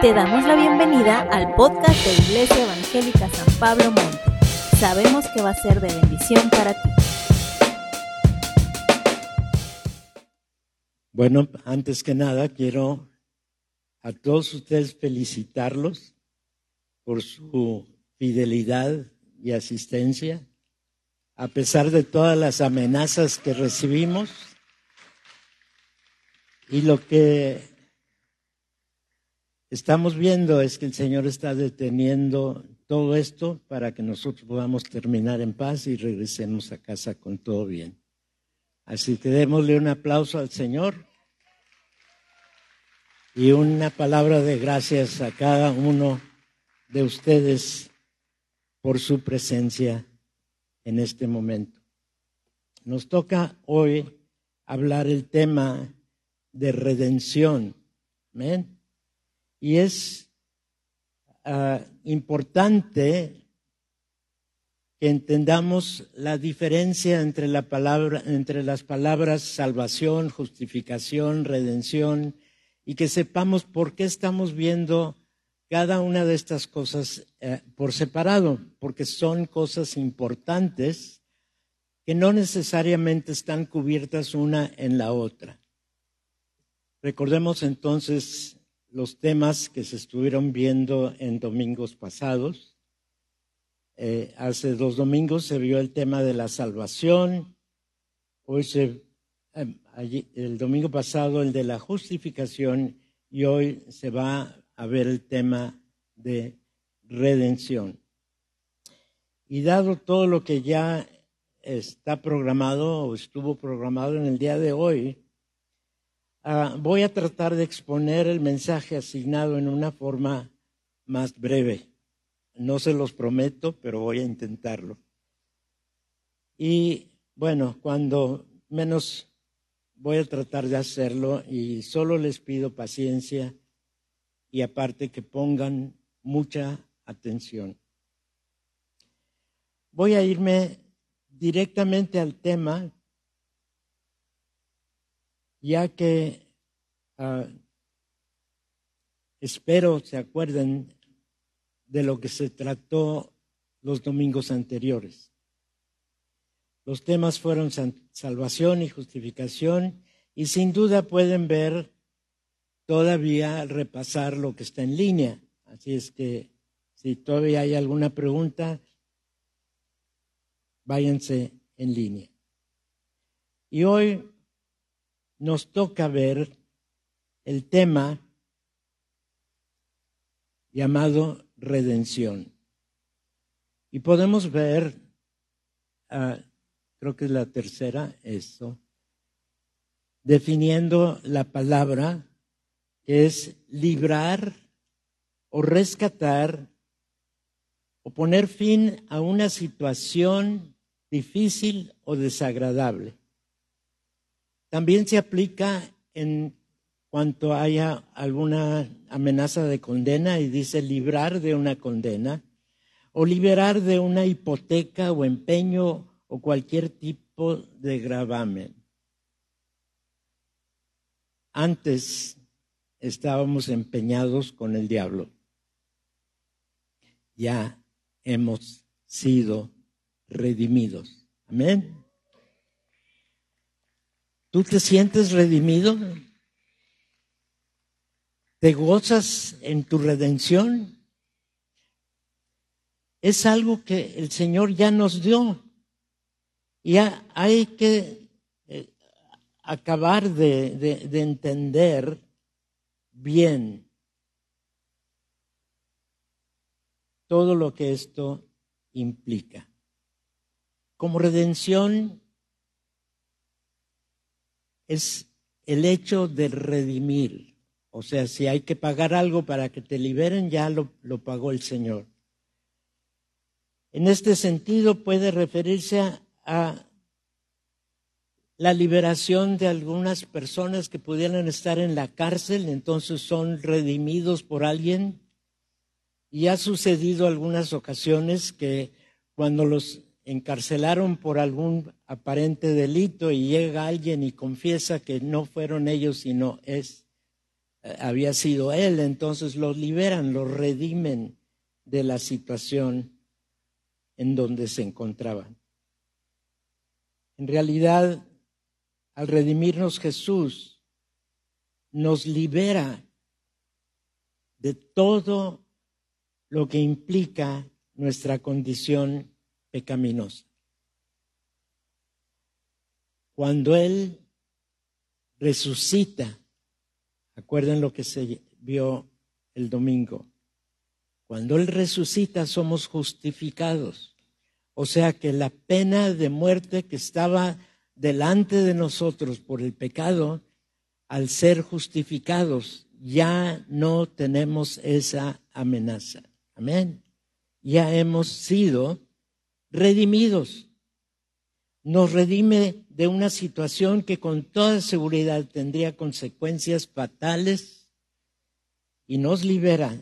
Te damos la bienvenida al podcast de Iglesia Evangélica San Pablo Monte. Sabemos que va a ser de bendición para ti. Bueno, antes que nada quiero a todos ustedes felicitarlos por su fidelidad y asistencia, a pesar de todas las amenazas que recibimos y lo que estamos viendo es que el Señor está deteniendo todo esto para que nosotros podamos terminar en paz y regresemos a casa con todo bien. Así que démosle un aplauso al Señor y una palabra de gracias a cada uno de ustedes por su presencia en este momento. Nos toca hoy hablar el tema de redención. ¿Amén? Y es ah, importante que entendamos la diferencia entre, la palabra, entre las palabras salvación, justificación, redención, y que sepamos por qué estamos viendo cada una de estas cosas eh, por separado, porque son cosas importantes que no necesariamente están cubiertas una en la otra. Recordemos entonces los temas que se estuvieron viendo en domingos pasados. Eh, hace dos domingos se vio el tema de la salvación, hoy se, em, el domingo pasado el de la justificación y hoy se va a ver el tema de redención. Y dado todo lo que ya está programado o estuvo programado en el día de hoy, Ah, voy a tratar de exponer el mensaje asignado en una forma más breve. No se los prometo, pero voy a intentarlo. Y bueno, cuando menos voy a tratar de hacerlo y solo les pido paciencia y aparte que pongan mucha atención. Voy a irme directamente al tema ya que uh, espero se acuerden de lo que se trató los domingos anteriores. Los temas fueron salvación y justificación y sin duda pueden ver todavía repasar lo que está en línea. Así es que si todavía hay alguna pregunta, váyanse en línea. Y hoy nos toca ver el tema llamado redención. Y podemos ver, ah, creo que es la tercera, eso, definiendo la palabra que es librar o rescatar o poner fin a una situación difícil o desagradable. También se aplica en cuanto haya alguna amenaza de condena y dice librar de una condena o liberar de una hipoteca o empeño o cualquier tipo de gravamen. Antes estábamos empeñados con el diablo. Ya hemos sido redimidos. Amén. ¿Tú te sientes redimido? ¿Te gozas en tu redención? Es algo que el Señor ya nos dio. Y hay que eh, acabar de, de entender bien todo lo que esto implica. Como redención es el hecho de redimir. O sea, si hay que pagar algo para que te liberen, ya lo, pagó el Señor. En este sentido puede referirse a, a la liberación de algunas personas que pudieran estar en la cárcel, entonces son redimidos por alguien. Y ha sucedido algunas ocasiones que cuando los encarcelaron por algún aparente delito y llega alguien y confiesa que no fueron ellos, sino es eh, había sido él, entonces los liberan, los redimen de la situación en donde se encontraban. En realidad, al redimirnos Jesús, nos libera de todo lo que implica nuestra condición pecaminosa. Cuando Él resucita, acuerden lo que se vio el domingo, cuando Él resucita somos justificados. O sea que la pena de muerte que estaba delante de nosotros por el pecado, al ser justificados, ya no tenemos esa amenaza. Amén. Ya hemos sido redimidos. Nos redime de una situación que con toda seguridad tendría consecuencias fatales y nos libera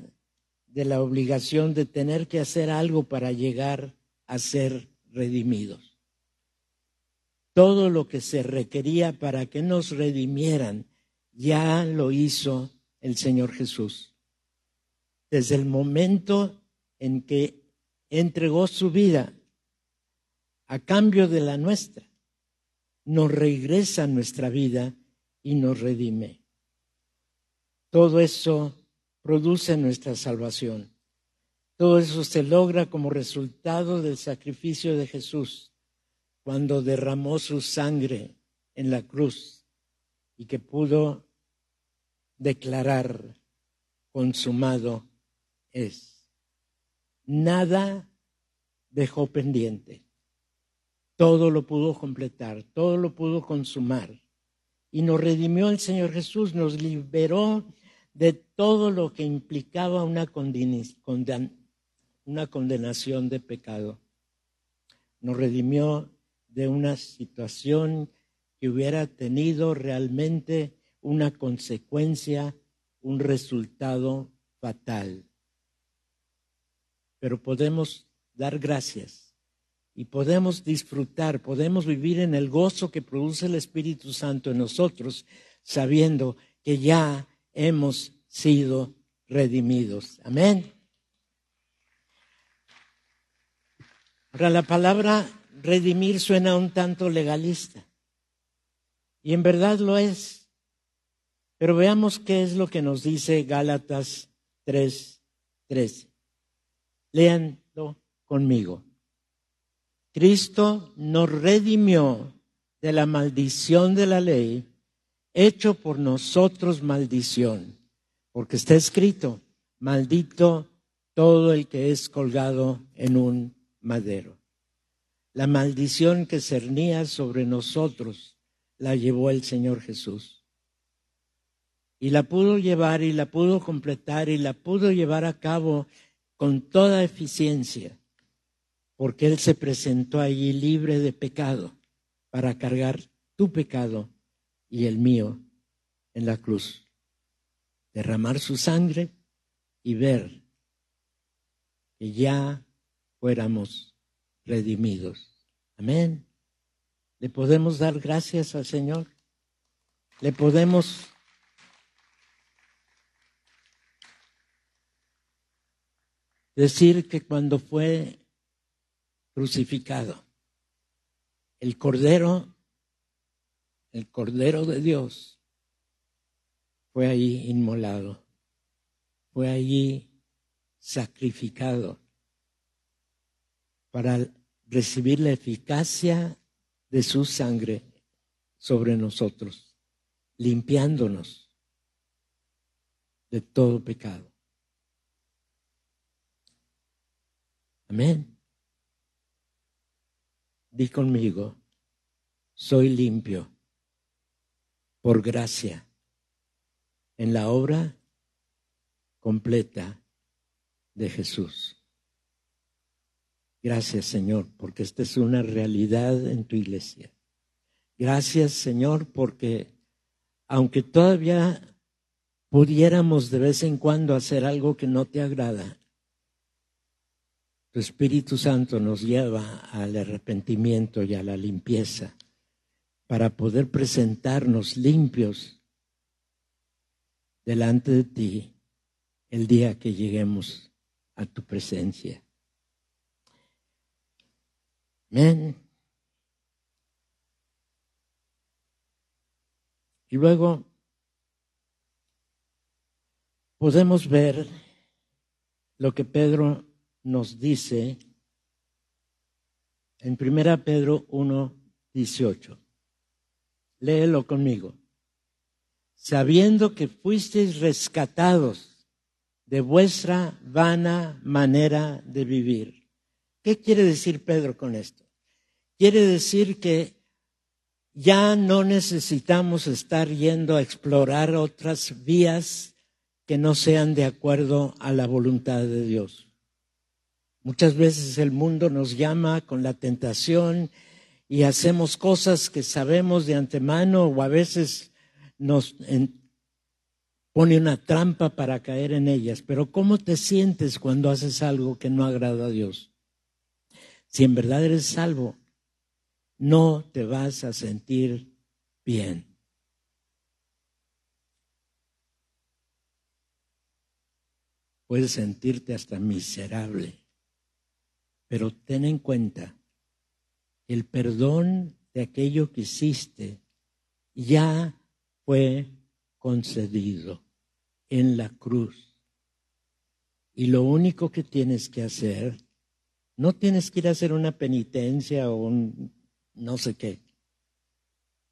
de la obligación de tener que hacer algo para llegar a ser redimidos. Todo lo que se requería para que nos redimieran ya lo hizo el Señor Jesús. Desde el momento en que entregó su vida a cambio de la nuestra, nos regresa nuestra vida y nos redime. Todo eso produce nuestra salvación. Todo eso se logra como resultado del sacrificio de Jesús cuando derramó su sangre en la cruz y que pudo declarar consumado es. Nada dejó pendiente. Todo lo pudo completar, todo lo pudo consumar. Y nos redimió el Señor Jesús, nos liberó de todo lo que implicaba una, condenación de pecado. Nos redimió de una situación que hubiera tenido realmente una consecuencia, un resultado fatal. Pero podemos dar gracias y podemos disfrutar, podemos vivir en el gozo que produce el Espíritu Santo en nosotros, sabiendo que ya hemos sido redimidos. Amén. Ahora la palabra redimir suena un tanto legalista. Y en verdad lo es. Pero veamos qué es lo que nos dice Gálatas 3:13. Léanlo conmigo. Cristo nos redimió de la maldición de la ley hecho por nosotros maldición, porque está escrito, maldito todo el que es colgado en un madero. La maldición que cernía sobre nosotros la llevó el Señor Jesús. Y la pudo llevar y la pudo completar y la pudo llevar a cabo con toda eficiencia, porque Él se presentó allí libre de pecado para cargar tu pecado y el mío en la cruz. Derramar su sangre y ver que ya fuéramos redimidos. Amén. Le podemos dar gracias al Señor. Le podemos decir que cuando fue crucificado, el Cordero el Cordero de Dios, fue allí inmolado, fue allí sacrificado para recibir la eficacia de su sangre sobre nosotros, limpiándonos de todo pecado. Amén. Di conmigo, soy limpio por gracia en la obra completa de Jesús. Gracias Señor, porque esta es una realidad en tu iglesia. Gracias Señor, porque aunque todavía pudiéramos de vez en cuando hacer algo que no te agrada, tu Espíritu Santo nos lleva al arrepentimiento y a la limpieza para poder presentarnos limpios delante de ti el día que lleguemos a tu presencia. Amén. Y luego podemos ver lo que Pedro nos dice en 1 Pedro 1, 18. Léelo conmigo. Sabiendo que fuisteis rescatados de vuestra vana manera de vivir. ¿Qué quiere decir Pedro con esto? Quiere decir que ya no necesitamos estar yendo a explorar otras vías que no sean de acuerdo a la voluntad de Dios. Muchas veces el mundo nos llama con la tentación y hacemos cosas que sabemos de antemano o a veces nos pone una trampa para caer en ellas. Pero ¿cómo te sientes cuando haces algo que no agrada a Dios? Si en verdad eres salvo, no te vas a sentir bien. Puedes sentirte hasta miserable, pero ten en cuenta, el perdón de aquello que hiciste ya fue concedido en la cruz. Y lo único que tienes que hacer, no tienes que ir a hacer una penitencia o un no sé qué.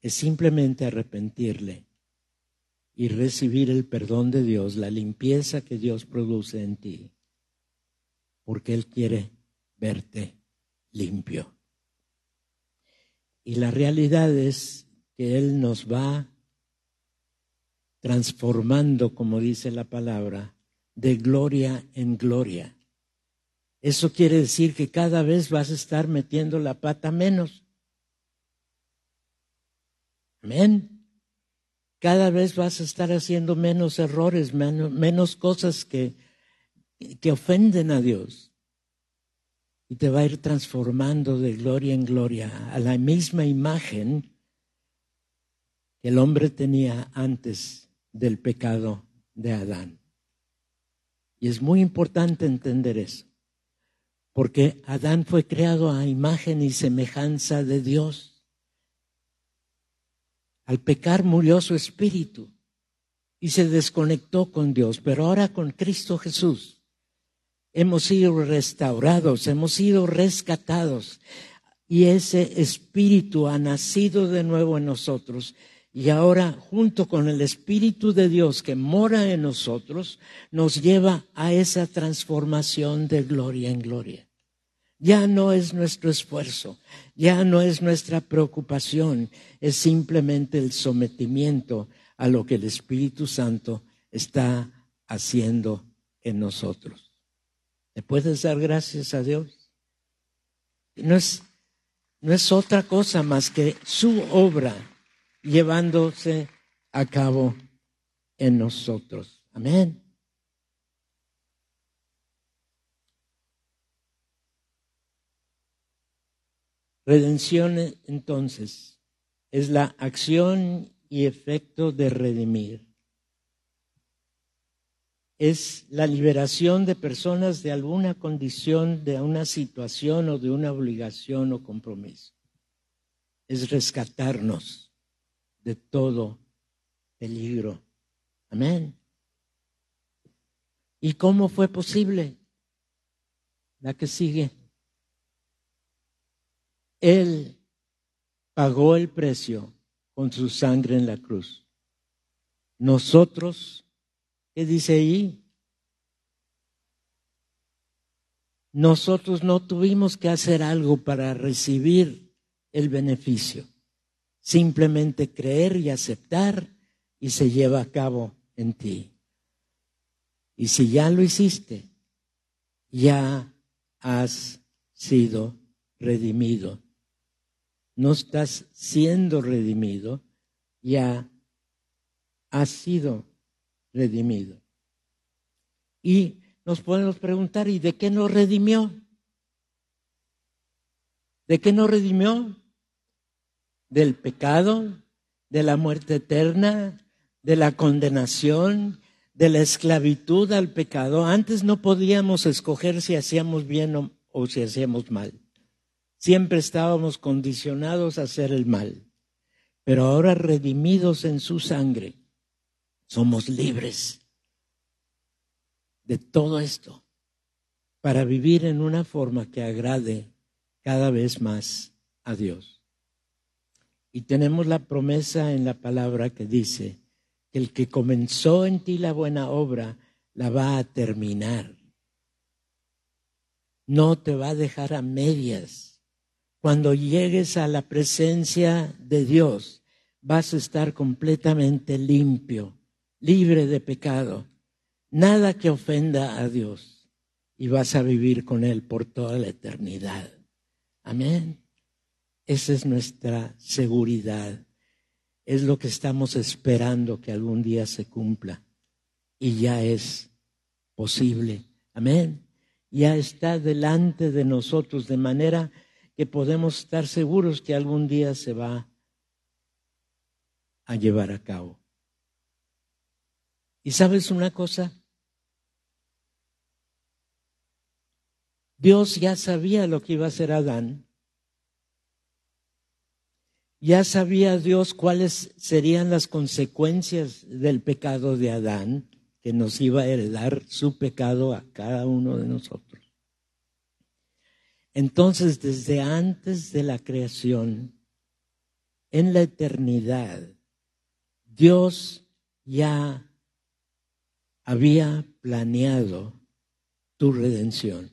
Es simplemente arrepentirle y recibir el perdón de Dios, la limpieza que Dios produce en ti, porque Él quiere verte limpio. Y la realidad es que Él nos va transformando, como dice la palabra, de gloria en gloria. Eso quiere decir que cada vez vas a estar metiendo la pata menos. Amén. Cada vez vas a estar haciendo menos errores, menos, cosas que, que ofenden a Dios. Y te va a ir transformando de gloria en gloria a la misma imagen que el hombre tenía antes del pecado de Adán. Y es muy importante entender eso, porque Adán fue creado a imagen y semejanza de Dios. Al pecar murió su espíritu y se desconectó con Dios, pero ahora con Cristo Jesús hemos sido restaurados, hemos sido rescatados y ese espíritu ha nacido de nuevo en nosotros y ahora junto con el espíritu de Dios que mora en nosotros nos lleva a esa transformación de gloria en gloria. Ya no es nuestro esfuerzo, ya no es nuestra preocupación, es simplemente el sometimiento a lo que el Espíritu Santo está haciendo en nosotros. ¿Le puedes dar gracias a Dios? No es, no es otra cosa más que su obra llevándose a cabo en nosotros. Amén. Redención entonces es la acción y efecto de redimir. Es la liberación de personas de alguna condición, de una situación o de una obligación o compromiso. Es rescatarnos de todo peligro. Amén. ¿Y cómo fue posible? La que sigue. Él pagó el precio con su sangre en la cruz. Nosotros, ¿qué dice ahí? Nosotros no tuvimos que hacer algo para recibir el beneficio. Simplemente creer y aceptar y se lleva a cabo en ti. Y si ya lo hiciste, ya has sido redimido no estás siendo redimido, ya has sido redimido. Y nos podemos preguntar, ¿y de qué nos redimió? ¿De qué nos redimió? ¿Del pecado? ¿De la muerte eterna? ¿De la condenación? de la esclavitud al pecado, antes no podíamos escoger si hacíamos bien o, o si hacíamos mal. Siempre estábamos condicionados a hacer el mal. Pero ahora redimidos en su sangre, somos libres de todo esto para vivir en una forma que agrade cada vez más a Dios. Y tenemos la promesa en la palabra que dice que el que comenzó en ti la buena obra la va a terminar. No te va a dejar a medias. Cuando llegues a la presencia de Dios, vas a estar completamente limpio, libre de pecado, nada que ofenda a Dios y vas a vivir con Él por toda la eternidad. Amén. Esa es nuestra seguridad. Es lo que estamos esperando que algún día se cumpla. Y ya es posible. Amén. Ya está delante de nosotros de manera que podemos estar seguros que algún día se va a llevar a cabo. ¿Y sabes una cosa? Dios ya sabía lo que iba a hacer Adán. Ya sabía Dios cuáles serían las consecuencias del pecado de Adán, que nos iba a heredar su pecado a cada uno de nosotros. Entonces, desde antes de la creación, en la eternidad, Dios ya había planeado tu redención.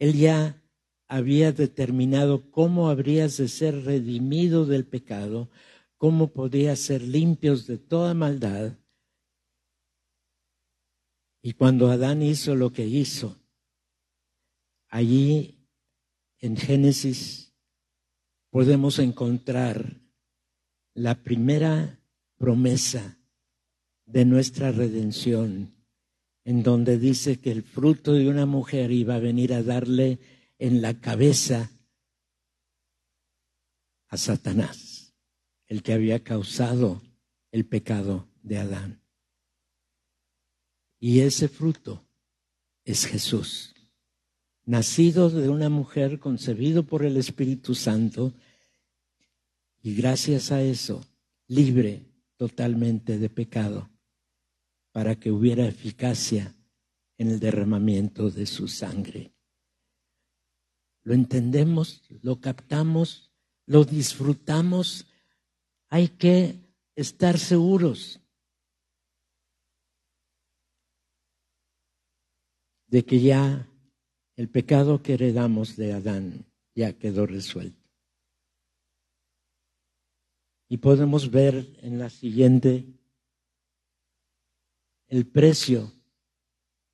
Él ya había determinado cómo habrías de ser redimido del pecado, cómo podías ser limpios de toda maldad. Y cuando Adán hizo lo que hizo, allí en Génesis podemos encontrar la primera promesa de nuestra redención en donde dice que el fruto de una mujer iba a venir a darle en la cabeza a Satanás, el que había causado el pecado de Adán. Y ese fruto es Jesús, nacido de una mujer, concebido por el Espíritu Santo, y gracias a eso, libre totalmente de pecado para que hubiera eficacia en el derramamiento de su sangre. Lo entendemos, lo captamos, lo disfrutamos. Hay que estar seguros de que ya el pecado que heredamos de Adán ya quedó resuelto. Y podemos ver en la siguiente el precio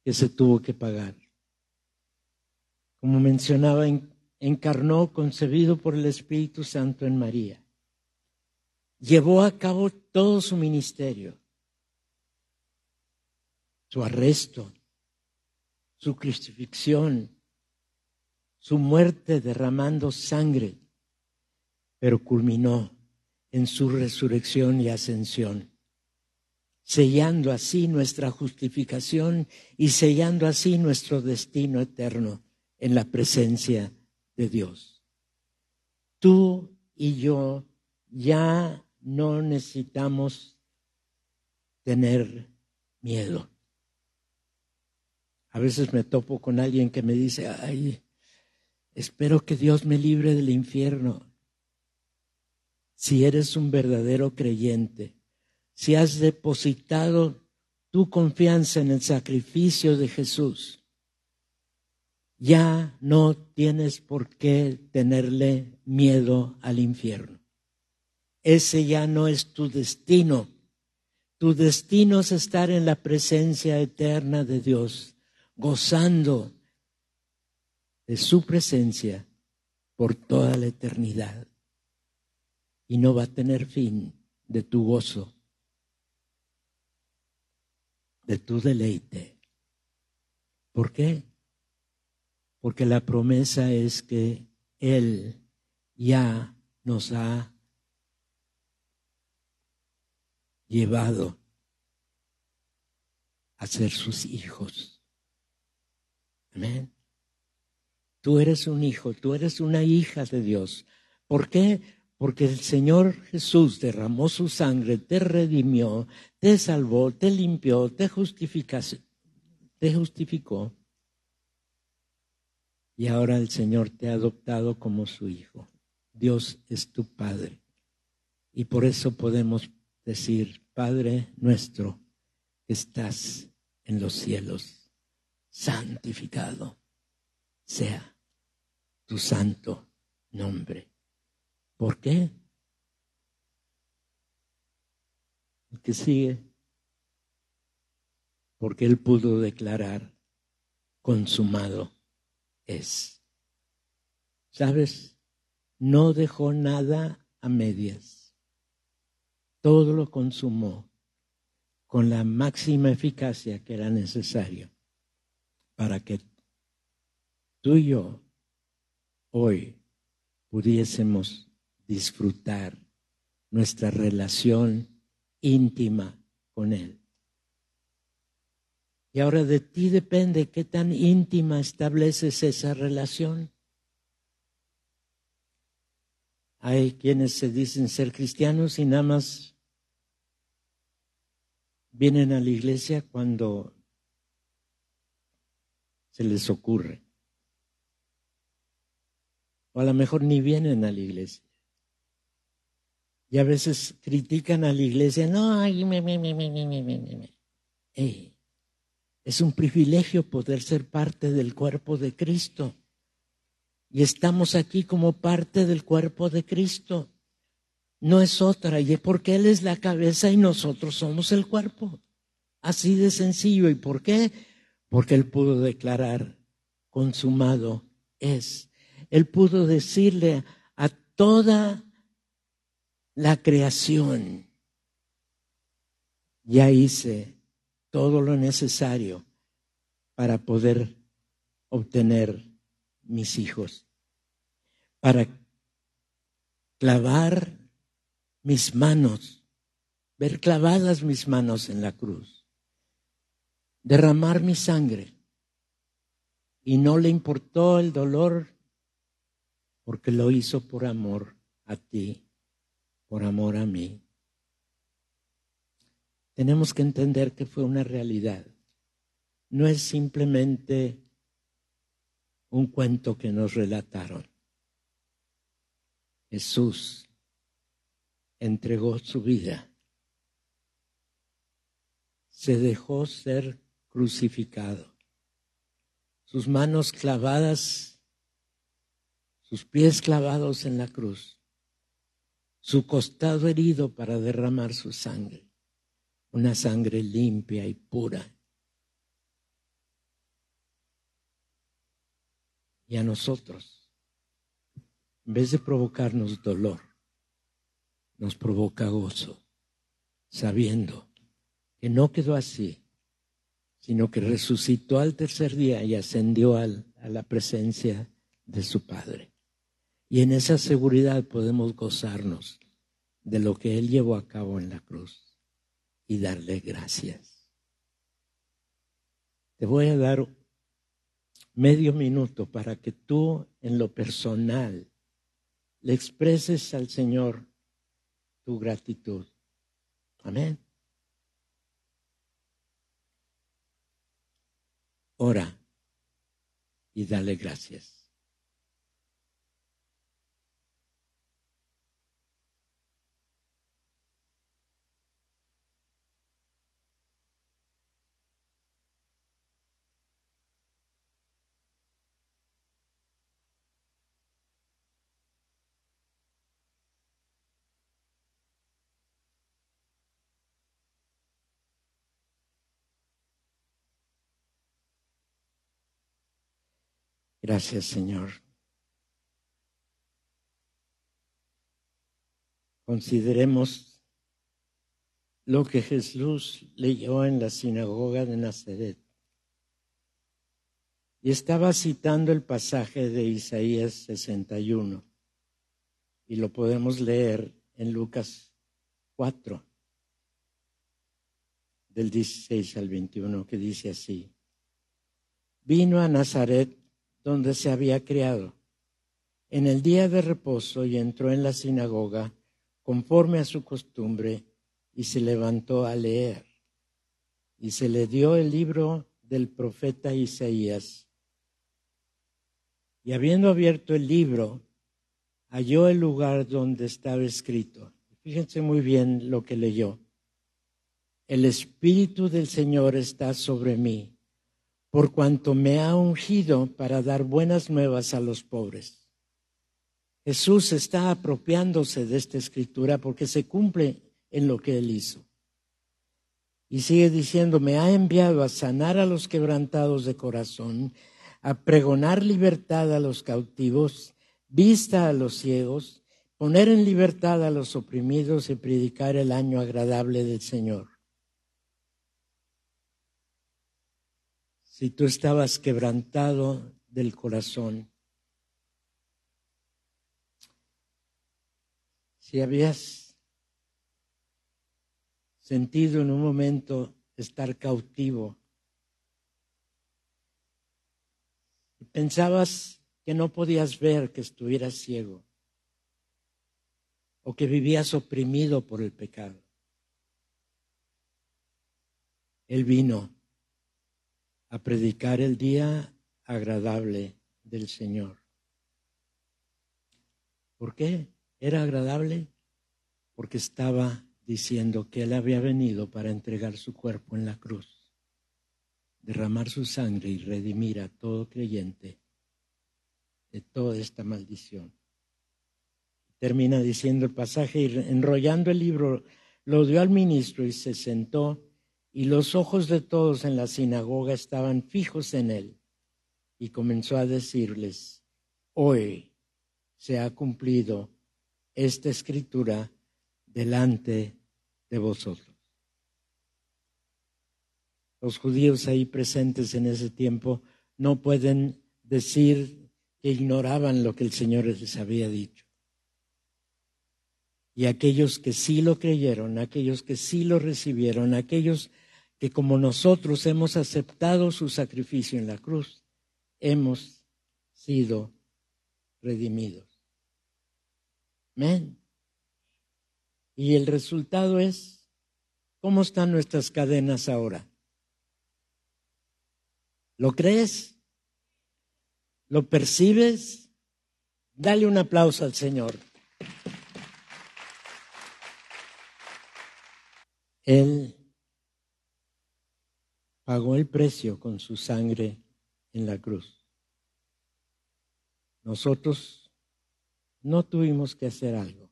que se tuvo que pagar. Como mencionaba, encarnó concebido por el Espíritu Santo en María. Llevó a cabo todo su ministerio, su arresto, su crucifixión, su muerte derramando sangre, pero culminó en su resurrección y ascensión sellando así nuestra justificación y sellando así nuestro destino eterno en la presencia de Dios. Tú y yo ya no necesitamos tener miedo. A veces me topo con alguien que me dice, ay, espero que Dios me libre del infierno. Si eres un verdadero creyente, si has depositado tu confianza en el sacrificio de Jesús, ya no tienes por qué tenerle miedo al infierno. Ese ya no es tu destino. Tu destino es estar en la presencia eterna de Dios, gozando de su presencia por toda la eternidad. Y no va a tener fin de tu gozo de tu deleite. ¿Por qué? Porque la promesa es que Él ya nos ha llevado a ser sus hijos. Amén. Tú eres un hijo, tú eres una hija de Dios. ¿Por qué? Porque el Señor Jesús derramó su sangre, te redimió, te salvó, te limpió, te, te justificó. Y ahora el Señor te ha adoptado como su hijo. Dios es tu Padre. Y por eso podemos decir, Padre nuestro, estás en los cielos, santificado sea tu santo nombre. ¿Por qué? El que sigue. Porque él pudo declarar, consumado es. ¿Sabes? No dejó nada a medias. Todo lo consumó con la máxima eficacia que era necesario para que tú y yo hoy pudiésemos disfrutar nuestra relación íntima con Él. Y ahora de ti depende qué tan íntima estableces esa relación. Hay quienes se dicen ser cristianos y nada más vienen a la iglesia cuando se les ocurre. O a lo mejor ni vienen a la iglesia. Y a veces critican a la iglesia, no, ay, me, me, me, me, me, me, me. es un privilegio poder ser parte del cuerpo de Cristo. Y estamos aquí como parte del cuerpo de Cristo. No es otra, y es porque Él es la cabeza y nosotros somos el cuerpo. Así de sencillo. ¿Y por qué? Porque Él pudo declarar, consumado es. Él pudo decirle a toda la creación, ya hice todo lo necesario para poder obtener mis hijos, para clavar mis manos, ver clavadas mis manos en la cruz, derramar mi sangre. Y no le importó el dolor porque lo hizo por amor a ti por amor a mí. Tenemos que entender que fue una realidad. No es simplemente un cuento que nos relataron. Jesús entregó su vida. Se dejó ser crucificado. Sus manos clavadas, sus pies clavados en la cruz su costado herido para derramar su sangre, una sangre limpia y pura. Y a nosotros, en vez de provocarnos dolor, nos provoca gozo, sabiendo que no quedó así, sino que resucitó al tercer día y ascendió a la presencia de su Padre. Y en esa seguridad podemos gozarnos de lo que Él llevó a cabo en la cruz y darle gracias. Te voy a dar medio minuto para que tú en lo personal le expreses al Señor tu gratitud. Amén. Ora y dale gracias. Gracias, Señor. Consideremos lo que Jesús leyó en la sinagoga de Nazaret. Y estaba citando el pasaje de Isaías 61. Y lo podemos leer en Lucas 4. del 16 al 21, que dice así. Vino a Nazaret, donde se había criado, en el día de reposo y entró en la sinagoga, conforme a su costumbre, y se levantó a leer. Y se le dio el libro del profeta Isaías. Y habiendo abierto el libro, halló el lugar donde estaba escrito. Fíjense muy bien lo que leyó. El Espíritu del Señor está sobre mí, por cuanto me ha ungido para dar buenas nuevas a los pobres. Jesús está apropiándose de esta escritura porque se cumple en lo que él hizo. Y sigue diciendo, me ha enviado a sanar a los quebrantados de corazón, a pregonar libertad a los cautivos, vista a los ciegos, poner en libertad a los oprimidos y predicar el año agradable del Señor. Si tú estabas quebrantado del corazón, si habías sentido en un momento estar cautivo, pensabas que no podías ver que estuvieras ciego o que vivías oprimido por el pecado. Él vino a predicar el día agradable del Señor. ¿Por qué? Era agradable porque estaba diciendo que Él había venido para entregar su cuerpo en la cruz, derramar su sangre y redimir a todo creyente de toda esta maldición. Termina diciendo el pasaje y enrollando el libro, lo dio al ministro y se sentó y los ojos de todos en la sinagoga estaban fijos en él. Y comenzó a decirles, hoy se ha cumplido esta escritura delante de vosotros. Los judíos ahí presentes en ese tiempo no pueden decir que ignoraban lo que el Señor les había dicho. Y aquellos que sí lo creyeron, aquellos que sí lo recibieron, aquellos que como nosotros hemos aceptado su sacrificio en la cruz, hemos sido redimidos. Amén. Y el resultado es, ¿cómo están nuestras cadenas ahora? ¿Lo crees? ¿Lo percibes? Dale un aplauso al Señor. Él pagó el precio con su sangre en la cruz. Nosotros no tuvimos que hacer algo.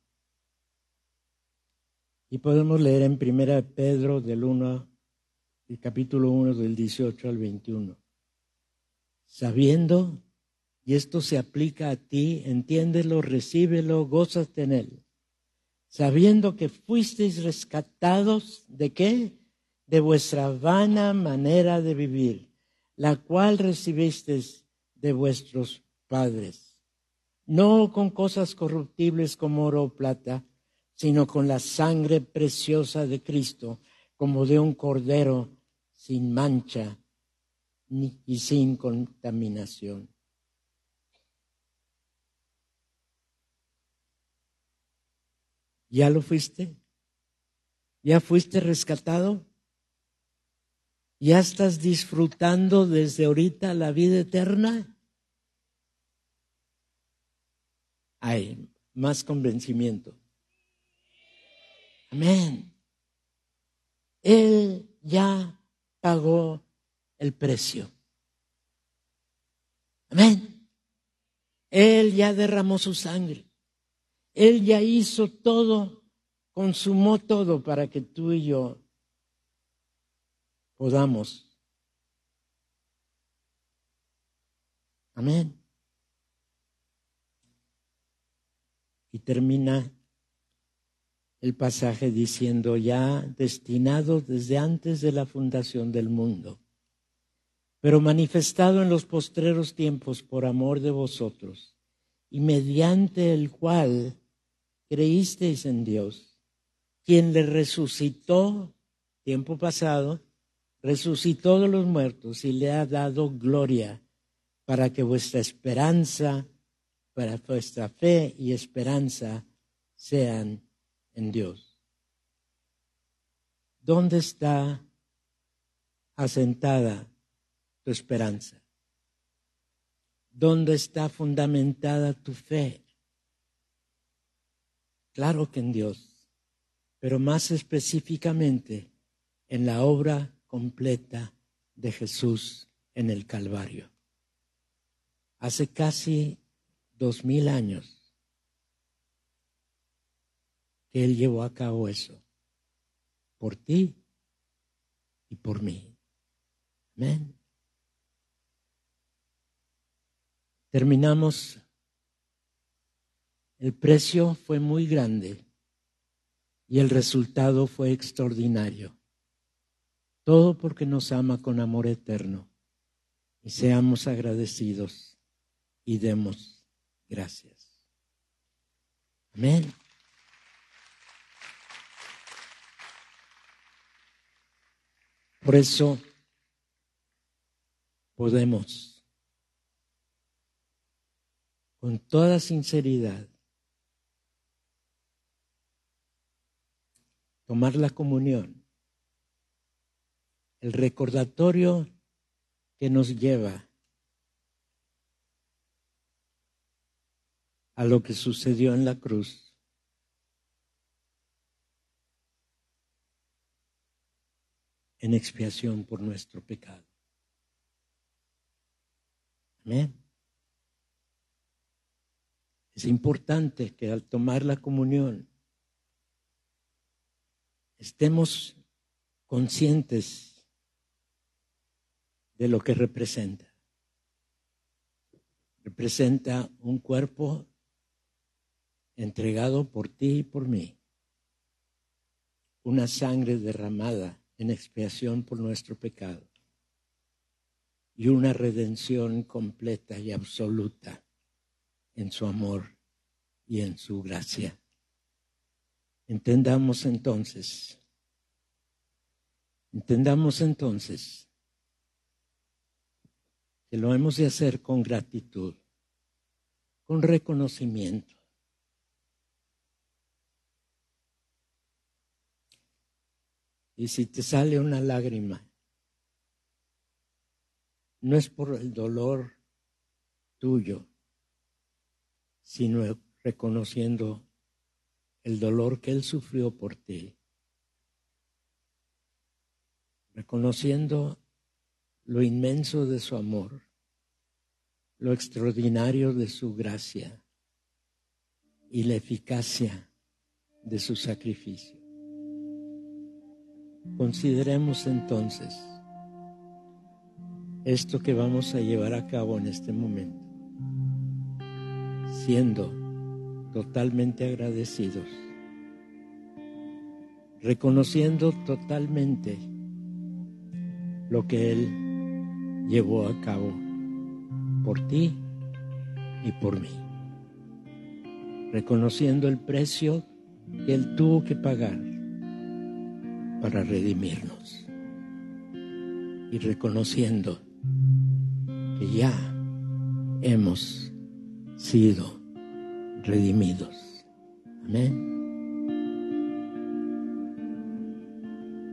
Y podemos leer en Primera Pedro del 1, el capítulo 1 del 18 al 21. Sabiendo, y esto se aplica a ti, entiéndelo, recíbelo, gózate en él. Sabiendo que fuisteis rescatados de qué? De vuestra vana manera de vivir, la cual recibisteis de vuestros padres no con cosas corruptibles como oro o plata, sino con la sangre preciosa de Cristo, como de un cordero sin mancha y sin contaminación. ¿Ya lo fuiste? ¿Ya fuiste rescatado? ¿Ya estás disfrutando desde ahorita la vida eterna? hay más convencimiento. Amén. Él ya pagó el precio. Amén. Él ya derramó su sangre. Él ya hizo todo, consumó todo para que tú y yo podamos. Amén. Y termina el pasaje diciendo, ya destinado desde antes de la fundación del mundo, pero manifestado en los postreros tiempos por amor de vosotros, y mediante el cual creísteis en Dios, quien le resucitó tiempo pasado, resucitó de los muertos y le ha dado gloria para que vuestra esperanza, para vuestra fe y esperanza sean en Dios. ¿Dónde está asentada tu esperanza? ¿Dónde está fundamentada tu fe? Claro que en Dios, pero más específicamente en la obra completa de Jesús en el Calvario. Hace casi dos mil años que Él llevó a cabo eso, por ti y por mí. Amén. Terminamos. El precio fue muy grande y el resultado fue extraordinario. Todo porque nos ama con amor eterno. Y seamos agradecidos y demos gracias. Amén. Por eso podemos, con toda sinceridad, tomar la comunión el recordatorio que nos lleva a lo que sucedió en la cruz. en expiación por nuestro pecado. Amén. Es importante que al tomar la comunión estemos conscientes de lo que representa. Representa un cuerpo entregado por ti y por mí, una sangre derramada en expiación por nuestro pecado y una redención completa y absoluta en su amor y en su gracia. Entendamos entonces, entendamos entonces que lo hemos de hacer con gratitud, con reconocimiento. Y si te sale una lágrima, no es por el dolor tuyo, sino reconociendo el dolor que Él sufrió por ti, reconociendo lo inmenso de su amor, lo extraordinario de su gracia y la eficacia de su sacrificio. Consideremos entonces esto que vamos a llevar a cabo en este momento, siendo totalmente agradecidos, reconociendo totalmente lo que Él llevó a cabo por ti y por mí, reconociendo el precio que Él tuvo que pagar para redimirnos y reconociendo que ya hemos sido redimidos. Amén.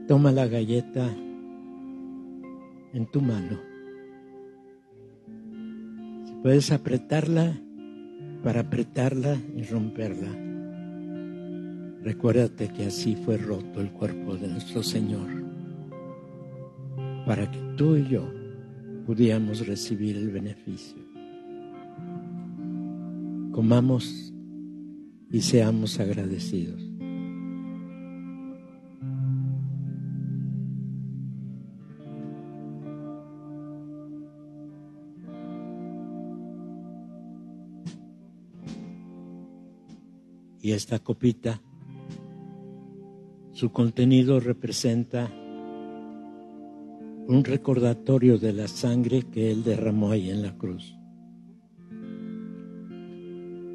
Toma la galleta en tu mano. Puedes apretarla para apretarla y romperla. Recuérdate que así fue roto el cuerpo de nuestro Señor, para que tú y yo pudiéramos recibir el beneficio. Comamos y seamos agradecidos. Esta copita, su contenido representa un recordatorio de la sangre que Él derramó ahí en la cruz.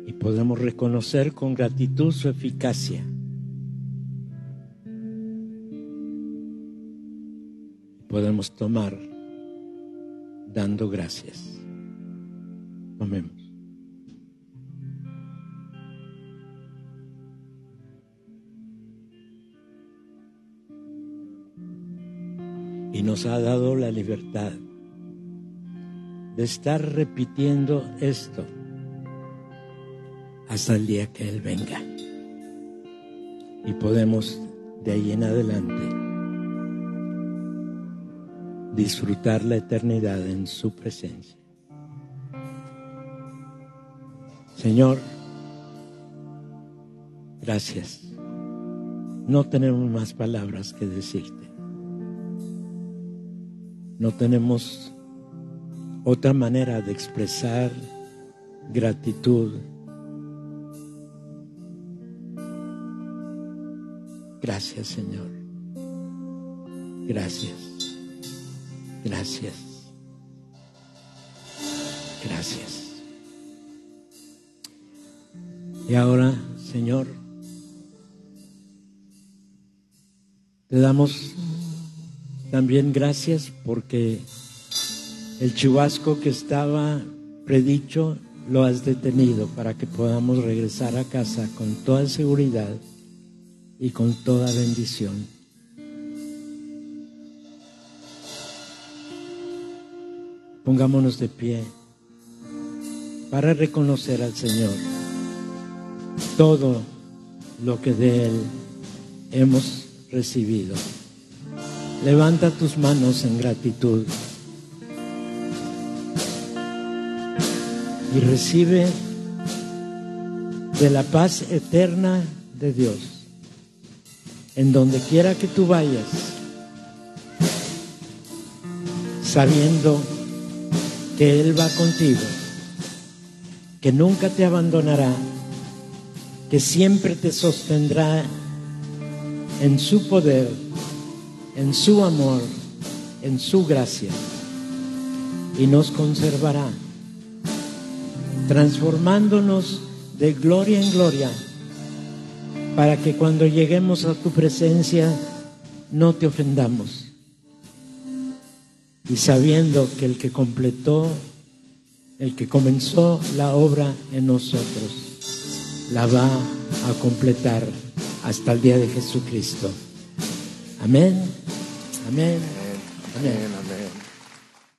Y podemos reconocer con gratitud su eficacia. podemos tomar dando gracias. Tomemos. Y nos ha dado la libertad de estar repitiendo esto hasta el día que Él venga. Y podemos de ahí en adelante disfrutar la eternidad en su presencia. Señor, gracias. No tenemos más palabras que decirte. No tenemos otra manera de expresar gratitud. Gracias, Señor. Gracias. Gracias. Gracias. Y ahora, Señor, te damos también gracias porque el chubasco que estaba predicho lo has detenido para que podamos regresar a casa con toda seguridad y con toda bendición. Pongámonos de pie para reconocer al Señor todo lo que de Él hemos recibido. Levanta tus manos en gratitud. Y recibe de la paz eterna de Dios. En donde quiera que tú vayas, sabiendo que Él va contigo, que nunca te abandonará, que siempre te sostendrá en su poder, en su amor, en su gracia, y nos conservará, transformándonos de gloria en gloria, para que cuando lleguemos a tu presencia no te ofendamos y sabiendo que el que completó, el que comenzó la obra en nosotros, la va a completar hasta el día de Jesucristo. Amén. Amén. Amén. amén.